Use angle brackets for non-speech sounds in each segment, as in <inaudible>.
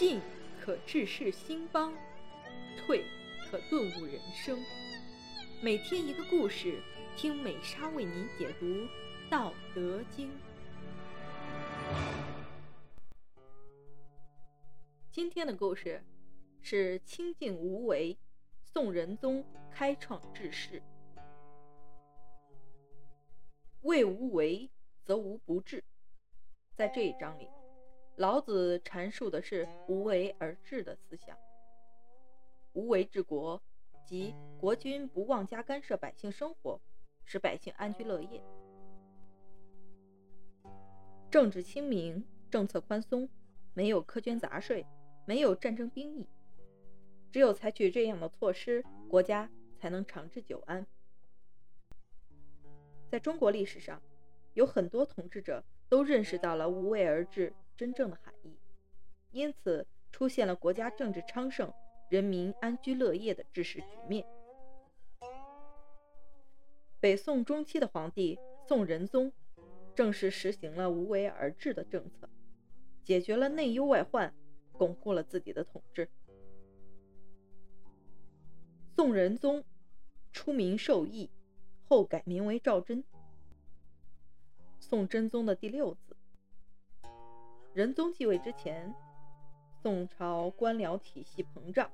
进可治世兴邦，退可顿悟人生。每天一个故事，听美莎为您解读《道德经》。今天的故事是清静无为，宋仁宗开创治世。为无为，则无不治。在这一章里。老子阐述的是无为而治的思想。无为治国，即国君不妄加干涉百姓生活，使百姓安居乐业。政治清明，政策宽松，没有苛捐杂税，没有战争兵役。只有采取这样的措施，国家才能长治久安。在中国历史上，有很多统治者都认识到了无为而治。真正的含义，因此出现了国家政治昌盛、人民安居乐业的治世局面。北宋中期的皇帝宋仁宗，正是实行了无为而治的政策，解决了内忧外患，巩固了自己的统治。宋仁宗出名受益，后改名为赵祯，宋真宗的第六子。仁宗继位之前，宋朝官僚体系膨胀，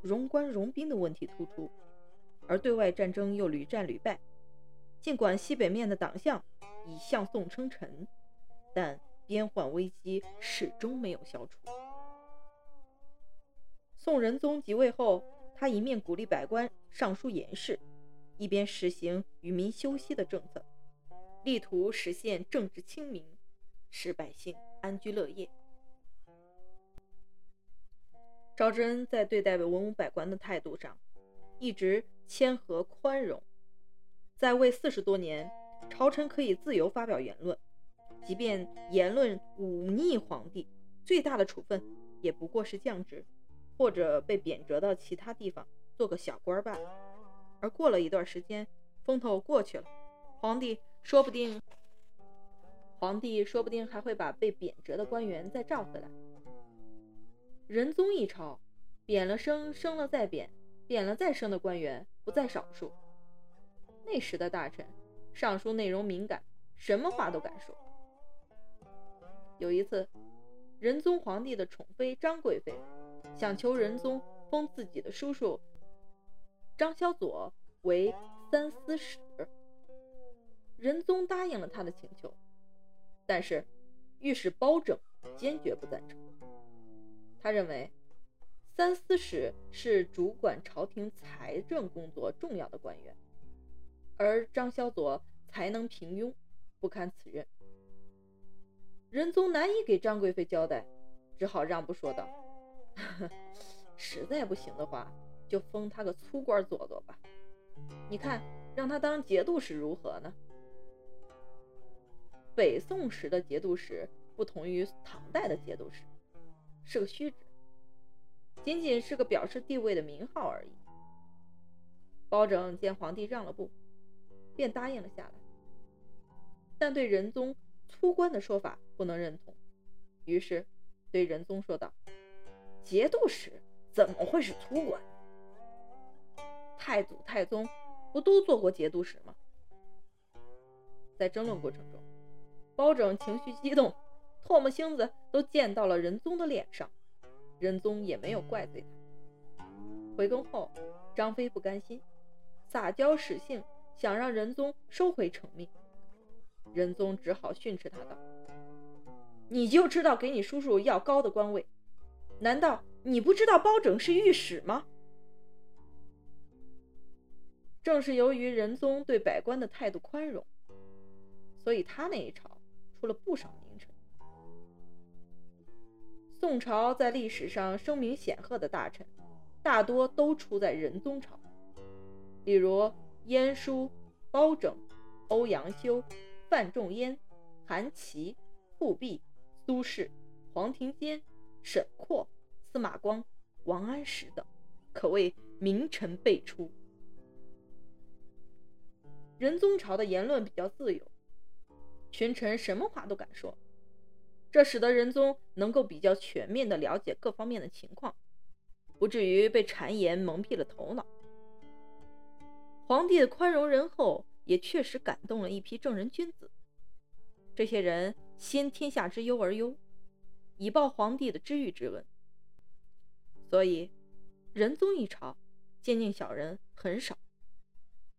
荣官荣兵的问题突出，而对外战争又屡战屡败。尽管西北面的党项已向宋称臣，但边患危机始终没有消除。宋仁宗即位后，他一面鼓励百官上书言事，一边实行与民休息的政策，力图实现政治清明。使百姓安居乐业。赵祯在对待文武百官的态度上，一直谦和宽容。在位四十多年，朝臣可以自由发表言论，即便言论忤逆皇帝，最大的处分也不过是降职，或者被贬谪到其他地方做个小官罢了。而过了一段时间，风头过去了，皇帝说不定。皇帝说不定还会把被贬谪的官员再召回来。仁宗一朝，贬了升，升了再贬，贬了再升的官员不在少数。那时的大臣，上书内容敏感，什么话都敢说。有一次，仁宗皇帝的宠妃张贵妃想求仁宗封自己的叔叔张萧佐为三司使，仁宗答应了他的请求。但是，御史包拯坚决不赞成。他认为，三司使是主管朝廷财政工作重要的官员，而张萧佐才能平庸，不堪此任。仁宗难以给张贵妃交代，只好让步说道：“ <laughs> 实在不行的话，就封他个粗官做做吧。你看，让他当节度使如何呢？”北宋时的节度使不同于唐代的节度使，是个虚职，仅仅是个表示地位的名号而已。包拯见皇帝让了步，便答应了下来，但对仁宗粗官的说法不能认同，于是对仁宗说道：“节度使怎么会是粗官？太祖、太宗不都做过节度使吗？”在争论过程中。包拯情绪激动，唾沫星子都溅到了仁宗的脸上，仁宗也没有怪罪他。回宫后，张飞不甘心，撒娇使性，想让仁宗收回成命。仁宗只好训斥他道：“你就知道给你叔叔要高的官位，难道你不知道包拯是御史吗？”正是由于仁宗对百官的态度宽容，所以他那一朝。出了不少名臣。宋朝在历史上声名显赫的大臣，大多都出在仁宗朝，例如晏殊、包拯、欧阳修、范仲淹、韩琦、富弼、苏轼、黄庭坚、沈括、司马光、王安石等，可谓名臣辈出。仁宗朝的言论比较自由。群臣什么话都敢说，这使得仁宗能够比较全面地了解各方面的情况，不至于被谗言蒙蔽了头脑。皇帝的宽容仁厚也确实感动了一批正人君子，这些人先天下之忧而忧，以报皇帝的知遇之恩。所以，仁宗一朝，奸佞小人很少，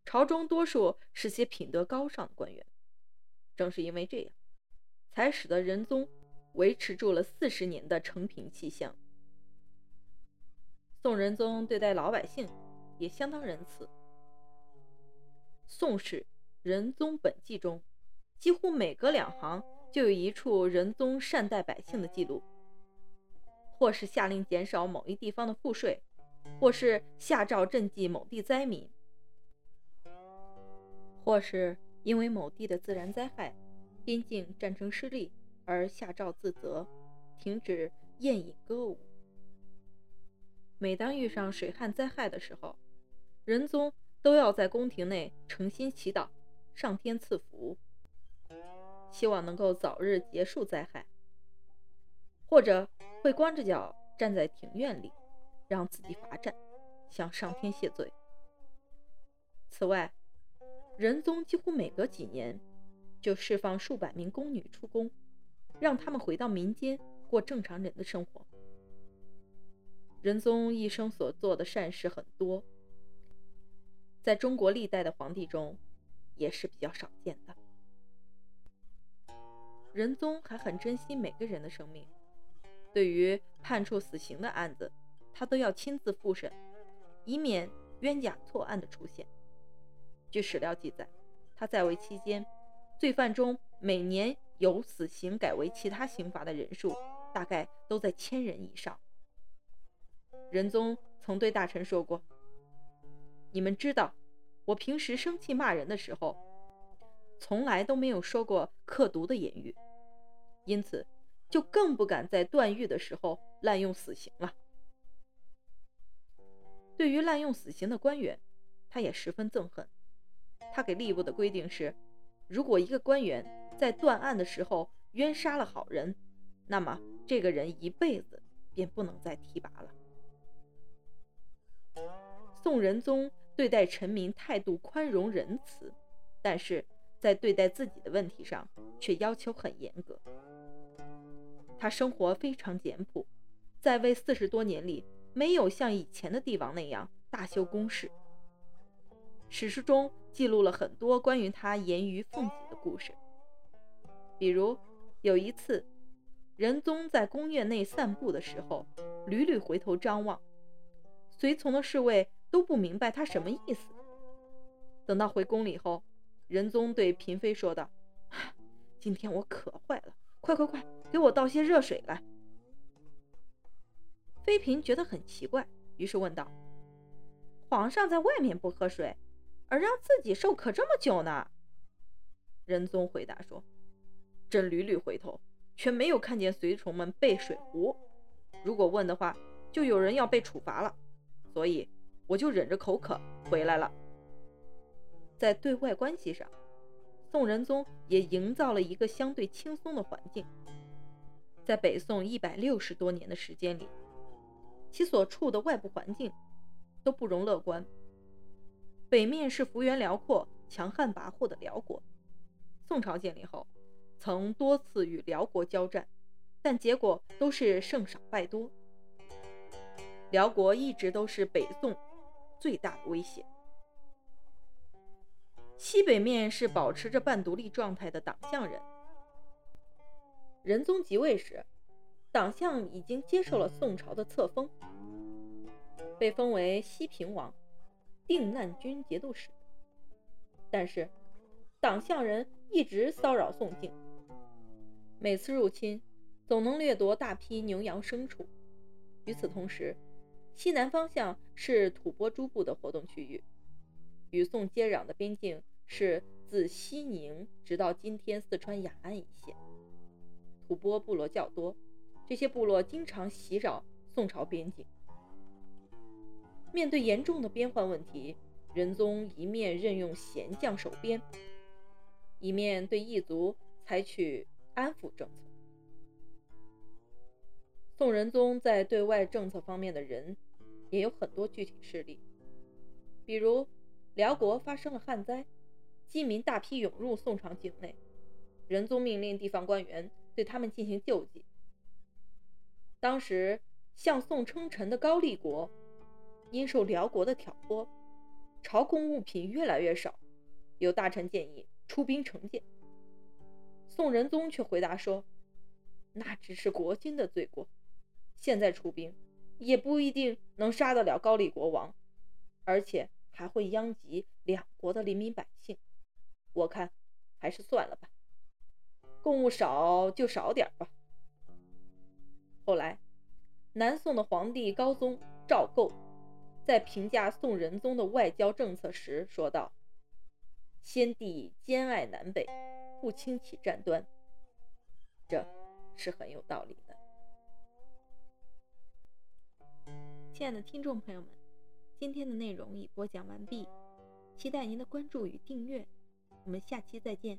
朝中多数是些品德高尚的官员。正是因为这样，才使得仁宗。维持住了四十年的承平气象。宋仁宗对待老百姓也相当仁慈。《宋史·仁宗本纪》中，几乎每隔两行就有一处仁宗善待百姓的记录，或是下令减少某一地方的赋税，或是下诏赈济某地灾民，或是因为某地的自然灾害、边境战争失利。而下诏自责，停止宴饮歌舞。每当遇上水旱灾害的时候，仁宗都要在宫廷内诚心祈祷上天赐福，希望能够早日结束灾害，或者会光着脚站在庭院里，让自己罚站，向上天谢罪。此外，仁宗几乎每隔几年就释放数百名宫女出宫。让他们回到民间过正常人的生活。仁宗一生所做的善事很多，在中国历代的皇帝中也是比较少见的。仁宗还很珍惜每个人的生命，对于判处死刑的案子，他都要亲自复审，以免冤假错案的出现。据史料记载，他在位期间，罪犯中每年。由死刑改为其他刑罚的人数大概都在千人以上。仁宗曾对大臣说过：“你们知道，我平时生气骂人的时候，从来都没有说过刻毒的言语，因此就更不敢在断狱的时候滥用死刑了。”对于滥用死刑的官员，他也十分憎恨。他给吏部的规定是：如果一个官员，在断案的时候冤杀了好人，那么这个人一辈子便不能再提拔了。宋仁宗对待臣民态度宽容仁慈，但是在对待自己的问题上却要求很严格。他生活非常简朴，在位四十多年里，没有像以前的帝王那样大修宫室。史书中记录了很多关于他严于奉己的故事。比如有一次，仁宗在宫院内散步的时候，屡屡回头张望，随从的侍卫都不明白他什么意思。等到回宫里后，仁宗对嫔妃说道：“今天我渴坏了，快快快，给我倒些热水来。”妃嫔觉得很奇怪，于是问道：“皇上在外面不喝水，而让自己受渴这么久呢？”仁宗回答说。朕屡屡回头，却没有看见随从们备水壶。如果问的话，就有人要被处罚了，所以我就忍着口渴回来了。在对外关系上，宋仁宗也营造了一个相对轻松的环境。在北宋一百六十多年的时间里，其所处的外部环境都不容乐观。北面是幅员辽阔、强悍跋扈的辽国，宋朝建立后。曾多次与辽国交战，但结果都是胜少败多。辽国一直都是北宋最大的威胁。西北面是保持着半独立状态的党项人。仁宗即位时，党项已经接受了宋朝的册封，被封为西平王、定难军节度使。但是，党项人一直骚扰宋境。每次入侵，总能掠夺大批牛羊牲畜。与此同时，西南方向是吐蕃诸部的活动区域，与宋接壤的边境是自西宁直到今天四川雅安一线。吐蕃部落较多，这些部落经常袭扰宋朝边境。面对严重的边患问题，仁宗一面任用贤将守边，一面对异族采取。安抚政策，宋仁宗在对外政策方面的人也有很多具体事例，比如辽国发生了旱灾，饥民大批涌入宋朝境内，仁宗命令地方官员对他们进行救济。当时向宋称臣的高丽国，因受辽国的挑拨，朝贡物品越来越少，有大臣建议出兵惩戒，宋仁宗却回答说：“那只是国君的罪过。”现在出兵也不一定能杀得了高丽国王，而且还会殃及两国的黎民百姓。我看还是算了吧，贡物少就少点吧。后来，南宋的皇帝高宗赵构在评价宋仁宗的外交政策时说道：“先帝兼爱南北，不轻启战端。”这是很有道理的。亲爱的听众朋友们，今天的内容已播讲完毕，期待您的关注与订阅，我们下期再见。